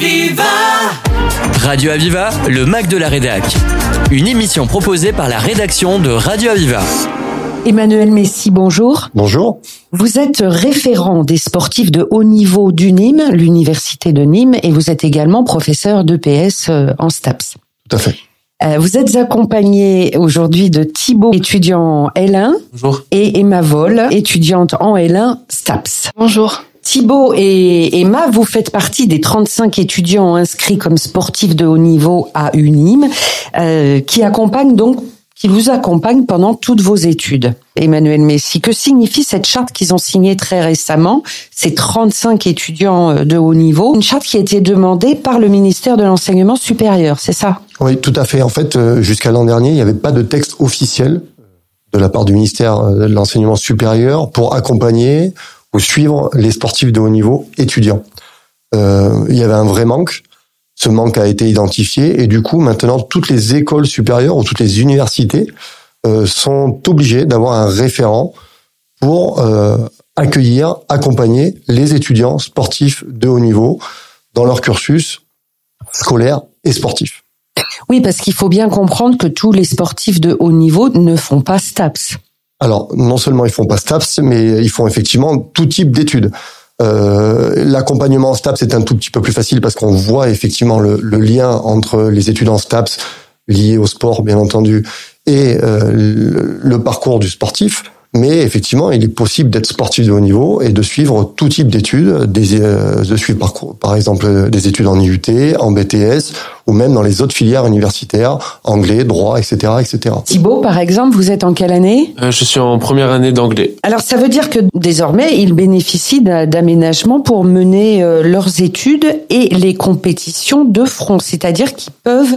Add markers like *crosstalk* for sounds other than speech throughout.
Aviva Radio Aviva, le Mac de la Rédac. Une émission proposée par la rédaction de Radio Aviva. Emmanuel Messi, bonjour. Bonjour. Vous êtes référent des sportifs de haut niveau du Nîmes, l'université de Nîmes, et vous êtes également professeur d'EPS euh, en STAPS. Tout à fait. Euh, Vous êtes accompagné aujourd'hui de Thibaut, étudiant en L1, Bonjour. et Emma Vol, étudiante en L1 STAPS. Bonjour. Thibaut et Emma, vous faites partie des 35 étudiants inscrits comme sportifs de haut niveau à UNIM, euh, qui accompagnent donc, qui vous accompagnent pendant toutes vos études. Emmanuel Messi, que signifie cette charte qu'ils ont signée très récemment, ces 35 étudiants euh, de haut niveau, une charte qui a été demandée par le ministère de l'enseignement supérieur, c'est ça? Oui, tout à fait. En fait, euh, jusqu'à l'an dernier, il n'y avait pas de texte officiel de la part du ministère de l'enseignement supérieur pour accompagner ou suivre les sportifs de haut niveau étudiants. Euh, il y avait un vrai manque. Ce manque a été identifié et du coup, maintenant, toutes les écoles supérieures ou toutes les universités euh, sont obligées d'avoir un référent pour euh, accueillir, accompagner les étudiants sportifs de haut niveau dans leur cursus scolaire et sportif. Oui, parce qu'il faut bien comprendre que tous les sportifs de haut niveau ne font pas STAPS. Alors, non seulement ils font pas STAPS, mais ils font effectivement tout type d'études. Euh, L'accompagnement en STAPS est un tout petit peu plus facile parce qu'on voit effectivement le, lien entre les études en STAPS liées au sport, bien entendu, et euh, le, parcours du sportif. Mais effectivement, il est possible d'être sportif de haut niveau et de suivre tout type d'études, euh, de suivre par, par exemple des études en IUT, en BTS ou même dans les autres filières universitaires, anglais, droit, etc., etc. Thibaut, par exemple, vous êtes en quelle année? Euh, Je suis en première année d'anglais. Alors, ça veut dire que désormais, ils bénéficient d'aménagements pour mener euh, leurs études et les compétitions de front, c'est-à-dire qu'ils peuvent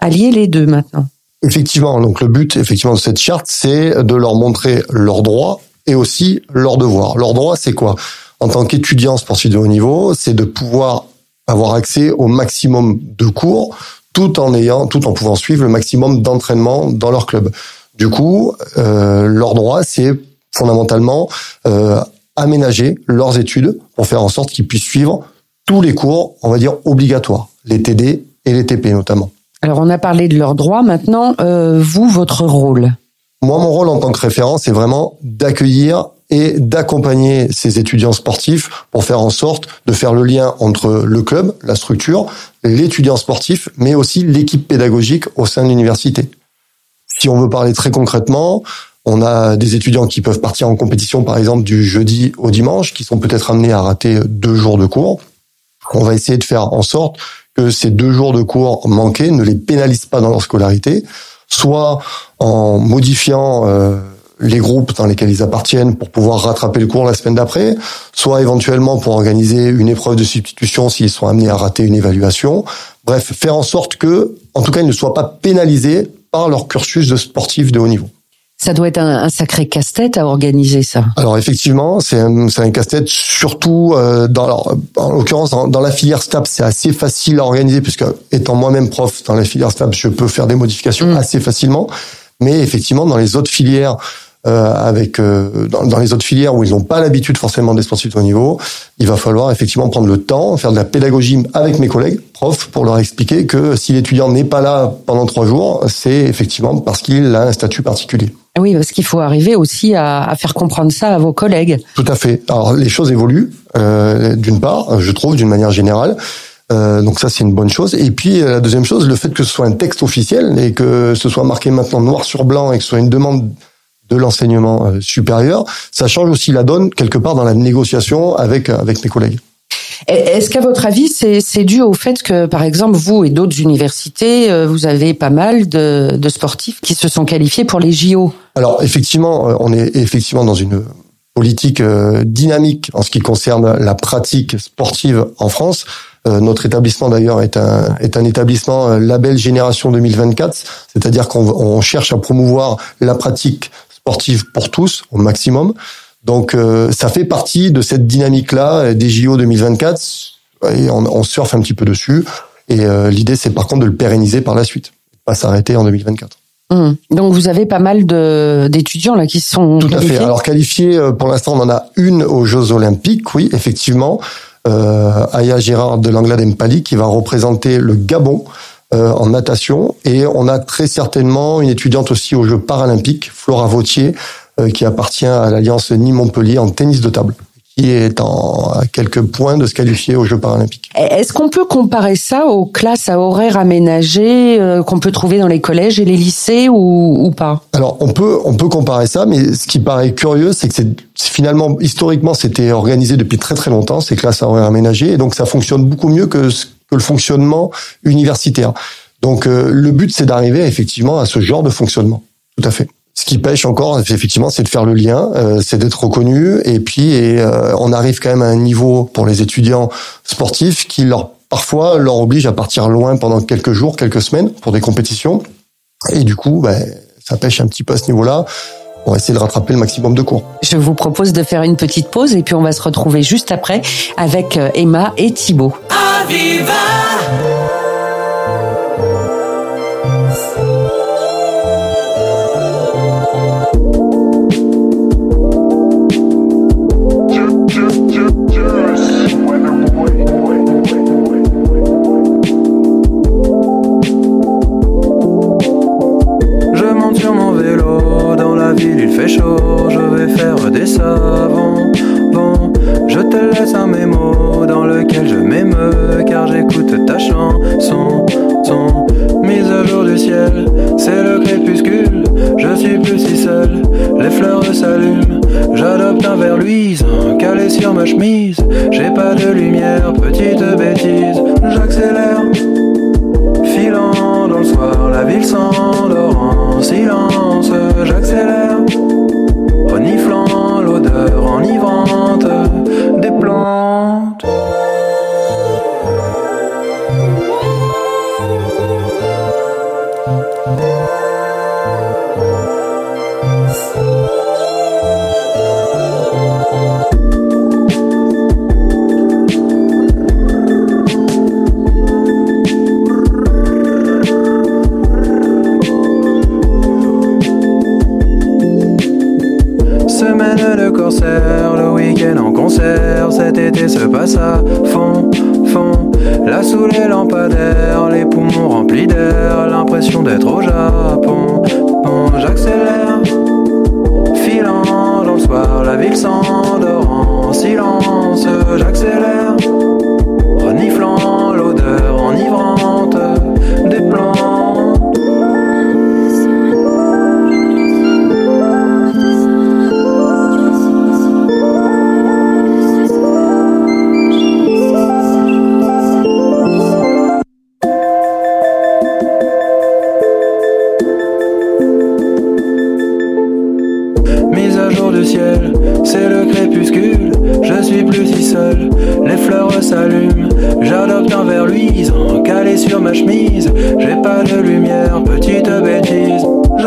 allier les deux maintenant. Effectivement, donc le but effectivement de cette charte, c'est de leur montrer leurs droits et aussi leurs devoirs. Leurs droits, c'est quoi? En tant qu'étudiant sportif de haut niveau, c'est de pouvoir avoir accès au maximum de cours, tout en ayant, tout en pouvant suivre le maximum d'entraînement dans leur club. Du coup, euh, leur droit, c'est fondamentalement euh, aménager leurs études pour faire en sorte qu'ils puissent suivre tous les cours, on va dire obligatoires, les TD et les TP notamment. Alors on a parlé de leurs droits, maintenant euh, vous, votre rôle Moi, mon rôle en tant que référent, c'est vraiment d'accueillir et d'accompagner ces étudiants sportifs pour faire en sorte de faire le lien entre le club, la structure, l'étudiant sportif, mais aussi l'équipe pédagogique au sein de l'université. Si on veut parler très concrètement, on a des étudiants qui peuvent partir en compétition, par exemple, du jeudi au dimanche, qui sont peut-être amenés à rater deux jours de cours. On va essayer de faire en sorte que ces deux jours de cours manqués ne les pénalisent pas dans leur scolarité, soit en modifiant euh, les groupes dans lesquels ils appartiennent pour pouvoir rattraper le cours la semaine d'après, soit éventuellement pour organiser une épreuve de substitution s'ils sont amenés à rater une évaluation. Bref, faire en sorte que, en tout cas, ils ne soient pas pénalisés par leur cursus de sportif de haut niveau. Ça doit être un, un sacré casse-tête à organiser ça. Alors effectivement, c'est un, un casse-tête surtout euh, dans alors, en l'occurrence dans, dans, la filière STAPS, c'est assez facile à organiser puisque étant moi-même prof dans la filière STAPS, je peux faire des modifications mmh. assez facilement. Mais effectivement, dans les autres filières euh, avec euh, dans, dans, les autres filières où ils n'ont pas l'habitude forcément des sportifs de haut niveau, il va falloir effectivement prendre le temps, faire de la pédagogie avec mes collègues profs pour leur expliquer que si l'étudiant n'est pas là pendant trois jours, c'est effectivement parce qu'il a un statut particulier. Oui, parce qu'il faut arriver aussi à, à, faire comprendre ça à vos collègues. Tout à fait. Alors les choses évoluent, euh, d'une part, je trouve, d'une manière générale. Euh, donc ça c'est une bonne chose. Et puis la deuxième chose, le fait que ce soit un texte officiel et que ce soit marqué maintenant noir sur blanc et que ce soit une demande de l'enseignement euh, supérieur, ça change aussi la donne quelque part dans la négociation avec avec mes collègues. Est-ce qu'à votre avis, c'est dû au fait que, par exemple, vous et d'autres universités, euh, vous avez pas mal de, de, sportifs qui se sont qualifiés pour les JO Alors, effectivement, on est effectivement dans une politique dynamique en ce qui concerne la pratique sportive en France. Notre établissement d'ailleurs est un est un établissement label Génération 2024, c'est-à-dire qu'on cherche à promouvoir la pratique sportive pour tous au maximum. Donc euh, ça fait partie de cette dynamique-là des JO 2024 et on, on, surfe un petit peu dessus. Et euh, l'idée, c'est par contre de le pérenniser par la suite, pas s'arrêter en 2024. Mmh. Donc vous avez pas mal d'étudiants là qui sont tout à fait. Alors qualifiés, pour l'instant, on en a une aux Jeux Olympiques, oui, effectivement. euh, Aya Gérard de l'Anglade Mpali, qui va représenter le Gabon euh, en natation. Et on a très certainement une étudiante aussi aux Jeux paralympiques, Flora Vautier, euh, qui appartient à l'Alliance Nîmes-Montpellier en tennis de table qui est en, à quelques points de se qualifier aux Jeux paralympiques. Est-ce qu'on peut comparer ça aux classes à horaires aménagés euh, qu'on peut trouver dans les collèges et les lycées ou, ou, pas? Alors on peut on peut comparer ça, mais ce qui paraît curieux, c'est que c'est finalement historiquement c'était organisé depuis très très longtemps ces classes à horaires aménagés, et donc ça fonctionne beaucoup mieux que, que le fonctionnement universitaire. Donc euh, le but c'est d'arriver effectivement à ce genre de fonctionnement. Tout à fait. Ce qui pêche encore, effectivement, c'est de faire le lien, euh, c'est d'être reconnu, et puis et, euh, on arrive quand même à un niveau pour les étudiants sportifs qui leur parfois leur oblige à partir loin pendant quelques jours, quelques semaines pour des compétitions, et du coup, ben, ça pêche un petit peu à ce niveau-là. On va essayer de rattraper le maximum de cours. Je vous propose de faire une petite pause et puis on va se retrouver juste après avec euh, Emma et Thibaut. Aviva j'accélère. Filant dans le soir, la ville s'endort en silence.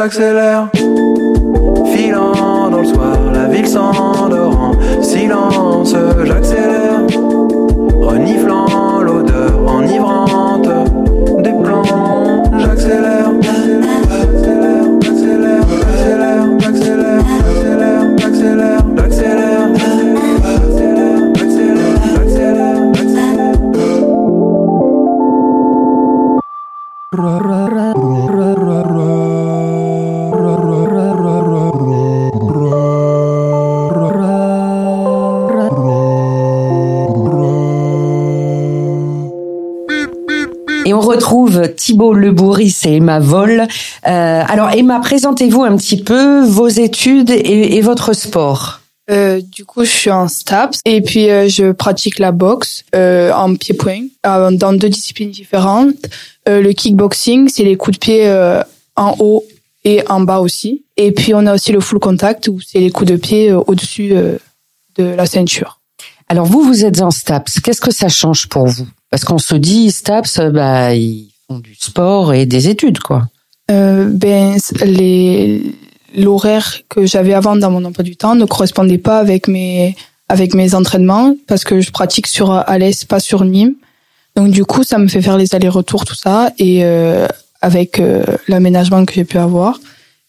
j'accélère. Filant dans le soir, la ville s'endort silence, j'accélère. Reniflant Thibault Lebouris et Emma Vol. Euh, alors Emma, présentez-vous un petit peu vos études et, votre sport. Euh, du coup, je suis en STAPS et puis euh, je pratique la boxe en pied-point dans deux disciplines différentes. le kickboxing, c'est les coups de pied en haut et en bas aussi. Et puis on a aussi le full contact où c'est les coups de pied au-dessus de la ceinture. Alors vous, vous êtes en STAPS. Qu'est-ce que ça change pour vous? Parce qu'on se dit STAPS, bah, du sport et des études, quoi. Euh, ben, les l'horaire que j'avais avant dans mon emploi du temps ne correspondait pas avec mes avec mes entraînements parce que je pratique sur Alès, pas sur Nîmes. Donc du coup, ça me fait faire les allers-retours, tout ça, et euh, avec euh, l'aménagement que j'ai pu avoir,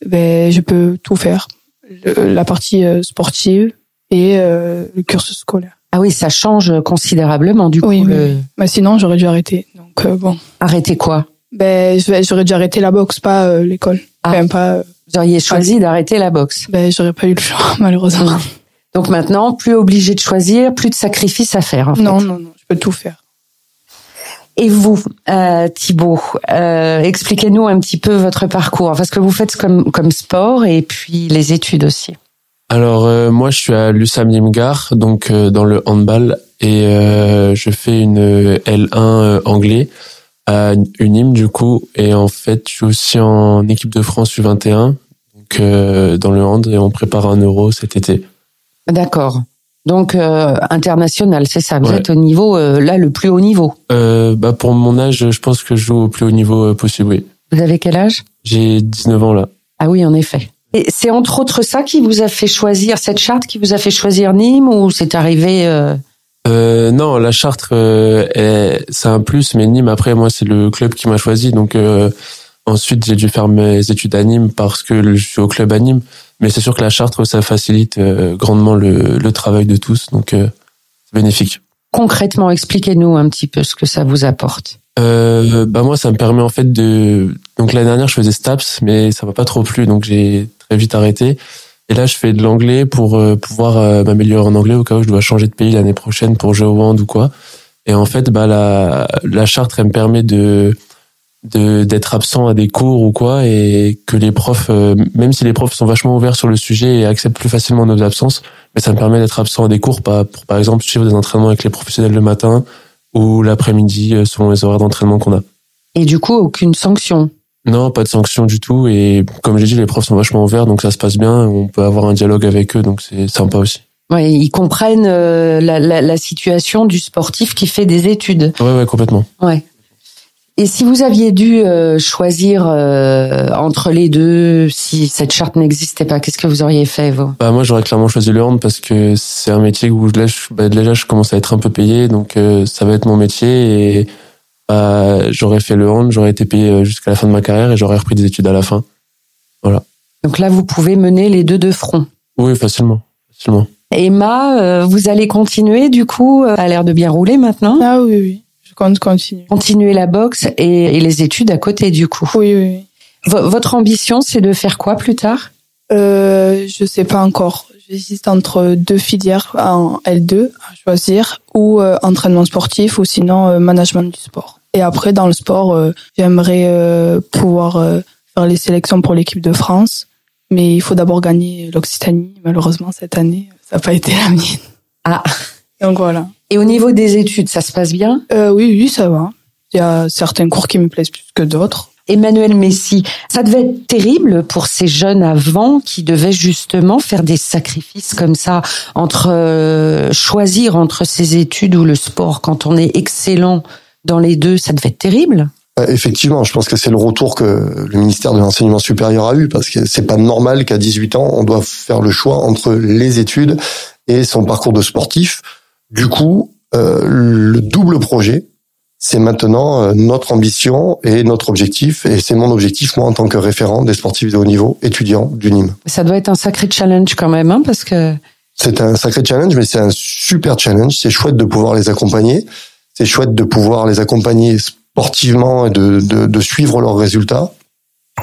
ben je peux tout faire, la partie sportive et le cursus scolaire. Ah oui, ça change considérablement du coup. Oui, le- oui. Mais sinon, j'aurais dû arrêter. Donc euh, bon, Arrêtez quoi? Ben j'aurais dû arrêter la boxe, pas euh, l'école. Ah. Même pas. euh, Vous auriez choisi d'arrêter la boxe? ben j'aurais pas eu le choix *laughs* malheureusement. Donc maintenant, plus obligé de choisir, plus de sacrifices à faire. en fait. Non, non, non, je peux tout faire. Et vous, euh, Thibaut, euh, expliquez-nous un petit peu votre parcours, parce que vous faites comme, comme sport et puis les études aussi. Alors euh, moi je suis à l'USAM Limgar, donc euh, dans le handball et euh, je fais une L1 euh, anglais à Unim du coup et en fait je suis aussi en équipe de France U21 donc euh, dans le hand et on prépare un euro cet été. D'accord. Donc euh, international, c'est ça. Vous Ouais. êtes au niveau euh, là le plus haut niveau. Euh, bah pour mon âge je pense que je joue au plus haut niveau euh, possible. Oui. Vous avez quel âge? J'ai 19 ans là. Ah oui, en effet. Et c'est entre autres ça qui vous a fait choisir cette charte, qui vous a fait choisir Nîmes ou c'est arrivé euh, non, la Chartres, euh, est- c'est un plus, mais Nîmes, après, moi, c'est le club qui m'a choisi. Donc, euh, ensuite, j'ai dû faire mes études à Nîmes parce que je suis au club à Nîmes. Mais c'est sûr que la Chartres, ça facilite euh, grandement le, le travail de tous. Donc, euh, c'est bénéfique. concrètement Expliquez-nous un petit peu ce que ça vous apporte. Euh, bah moi, ça me permet en fait de. Donc l'année dernière, je faisais Staps, mais ça m'a pas trop plu, donc j'ai très vite arrêté. Et là, je fais de l'anglais pour euh, pouvoir euh, m'améliorer en anglais au cas où je dois changer de pays l'année prochaine pour jouer au hand ou quoi. Et en fait, bah la charte, elle me permet de d'être absent à des cours ou quoi, et que les profs, euh, même si les profs sont vachement ouverts sur le sujet et acceptent plus facilement nos absences, mais ça me permet d'être absent à des cours, pas pour par exemple suivre des entraînements avec les professionnels le matin ou l'après-midi selon les horaires d'entraînement qu'on a. Et du coup, aucune sanction. Non, pas de sanction du tout. Et comme j'ai dit, les profs sont vachement ouverts, donc ça se passe bien. On peut avoir un dialogue avec eux, donc c'est sympa aussi. Ouais, ils comprennent euh, la, la, la situation du sportif qui fait des études. Ouais, ouais, complètement. Ouais. Et si vous aviez dû euh, choisir euh, entre les deux, si cette charte n'existait pas, qu'est-ce que vous auriez fait, vous? Bah moi, j'aurais clairement choisi le hand parce que c'est un métier où là, je, bah, déjà, je commence à être un peu payé, donc euh, ça va être mon métier. Et bah, j'aurais fait le hand, j'aurais été payé euh, jusqu'à la fin de ma carrière et j'aurais repris des études à la fin. Donc là, vous pouvez mener les deux de front. Oui, facilement, facilement. Emma, euh, vous allez continuer, du coup, euh, a l'air de bien rouler maintenant. Ah oui, oui, je compte continuer. Continuer la boxe et, et les études à côté, du coup. Oui, oui, votre ambition, c'est de faire quoi plus tard? Euh, je sais pas encore. J'hésite entre deux filières en L2 à choisir ou euh, entraînement sportif ou sinon euh, management du sport. Et après dans le sport, euh, j'aimerais euh, pouvoir euh, faire les sélections pour l'équipe de France, mais il faut d'abord gagner l'Occitanie. Malheureusement cette année, ça n'a pas été la mienne. Ah. Donc voilà. Et au niveau des études, ça se passe bien? Oui, oui, ça va. Il y a certains cours qui me plaisent plus que d'autres. Emmanuel Messi, ça devait être terrible pour ces jeunes avant qui devaient justement faire des sacrifices comme ça entre euh, choisir entre ses études ou le sport quand on est excellent dans les deux, ça devait être terrible. Euh, Effectivement, je pense que c'est le retour que le ministère de l'enseignement supérieur a eu parce que c'est pas normal qu'à 18 ans on doit faire le choix entre les études et son parcours de sportif. Du coup, euh, le double projet, c'est maintenant euh, notre ambition et notre objectif et c'est mon objectif moi en tant que référent des sportifs de haut niveau étudiants du Nîmes. Ça doit être un sacré challenge quand même, hein, parce que C'est un sacré challenge, mais c'est un super challenge. C'est chouette de pouvoir les accompagner. C'est chouette de pouvoir les accompagner sportivement et de, de, suivre leurs résultats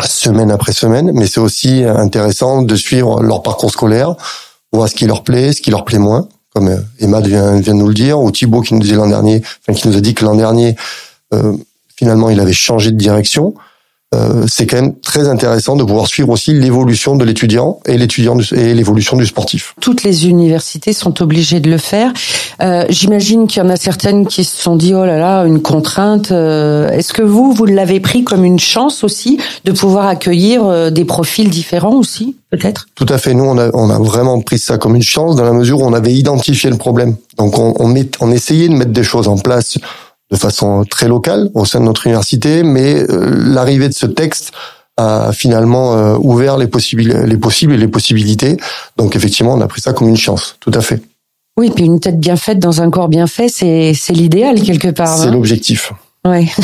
semaine après semaine. Mais c'est aussi intéressant de suivre leur parcours scolaire, voir ce qui leur plaît, ce qui leur plaît moins, comme euh, Emma vient, vient de nous le dire, ou Thibaut qui nous disait l'an dernier, qui nous a dit que l'an dernier, euh, finalement, il avait changé de direction. Euh, c'est quand même très intéressant de pouvoir suivre aussi l'évolution de l'étudiant et l'étudiant et l'évolution du sportif. toutes les universités sont obligées de le faire. Euh, J'imagine qu'il y en a certaines qui se sont dit oh là là une contrainte. Euh, Est-ce que vous vous l'avez pris comme une chance aussi de pouvoir accueillir euh, des profils différents aussi peut-être? Tout à fait. Nous, on a, on a vraiment pris ça comme une chance dans la mesure où on avait identifié le problème. Donc, on, on, met, on essayait de mettre des choses en place de façon très locale au sein de notre université, mais euh, l'arrivée de ce texte a finalement euh, ouvert les possibles, les possibles et les possibilités. Donc, effectivement, on a pris ça comme une chance. Tout à fait. Oui, puis une tête bien faite dans un corps bien fait, c'est c'est l'idéal quelque part. C'est hein. l'objectif. Ouais. *laughs*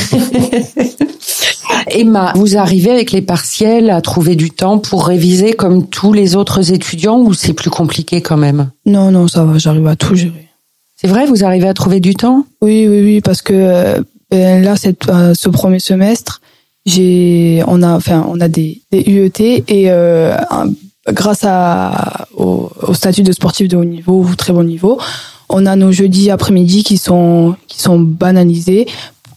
Emma, vous arrivez avec les partiels à trouver du temps pour réviser comme tous les autres étudiants ou c'est plus compliqué quand même? Non, non, ça va, j'arrive à tout gérer. C'est vrai, vous arrivez à trouver du temps? Oui, oui, oui, parce que euh, ben, là, euh, ce premier semestre, on a, des, UET et euh, grâce au, statut de sportif de haut niveau ou très bon niveau, on a nos jeudis après-midi qui sont, banalisés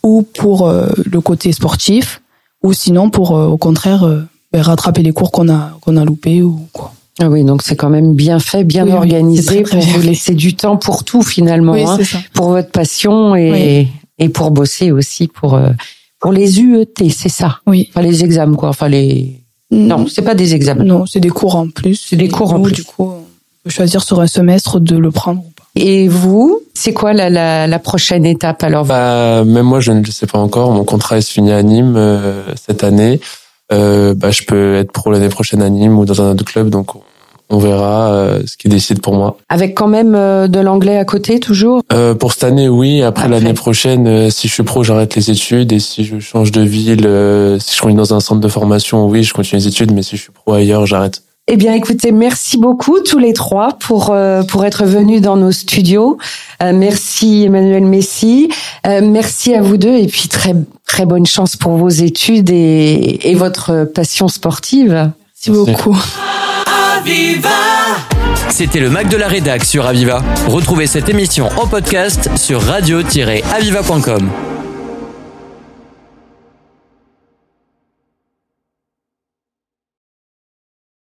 ou pour le côté sportif ou sinon pour, au contraire, ben, rattraper les cours qu'on a, qu'on a loupés ou quoi. Ah oui, donc c'est quand même bien fait, bien Oui, organisé très, pour vous laisser du temps pour tout finalement, Oui, hein, c'est ça. pour votre passion et, et pour bosser aussi pour euh, pour les UET, c'est ça? Oui. Enfin les examens quoi, enfin les non, c'est pas des examens. Non, c'est des cours en plus. C'est des cours en plus. Du coup, on peut choisir sur un semestre de le prendre ou pas. Et vous, c'est quoi la, la, la prochaine étape alors? Bah, même moi, je ne le sais pas encore. Mon contrat il se finit à Nîmes euh, cette année. Euh, bah, je peux être pro l'année prochaine à Nîmes ou dans un autre club, donc on- on verra euh, ce qui décide pour moi. Avec quand même euh, de l'anglais à côté toujours? Euh, pour cette année, oui. Après, l'année prochaine, euh, si je suis pro, j'arrête les études. Et si je change de ville, euh, si je continue dans un centre de formation, oui, je continue les études. Mais si je suis pro ailleurs, j'arrête. Eh bien, écoutez, merci beaucoup tous les trois pour euh, pour être venus dans nos studios. Euh, merci Emmanuel Messi, Euh, merci à vous deux et puis très très bonne chance pour vos études et, et votre passion sportive. Merci Merci. beaucoup. C'était le Mac de la Rédac sur Aviva. Retrouvez cette émission en podcast sur radio-aviva.com.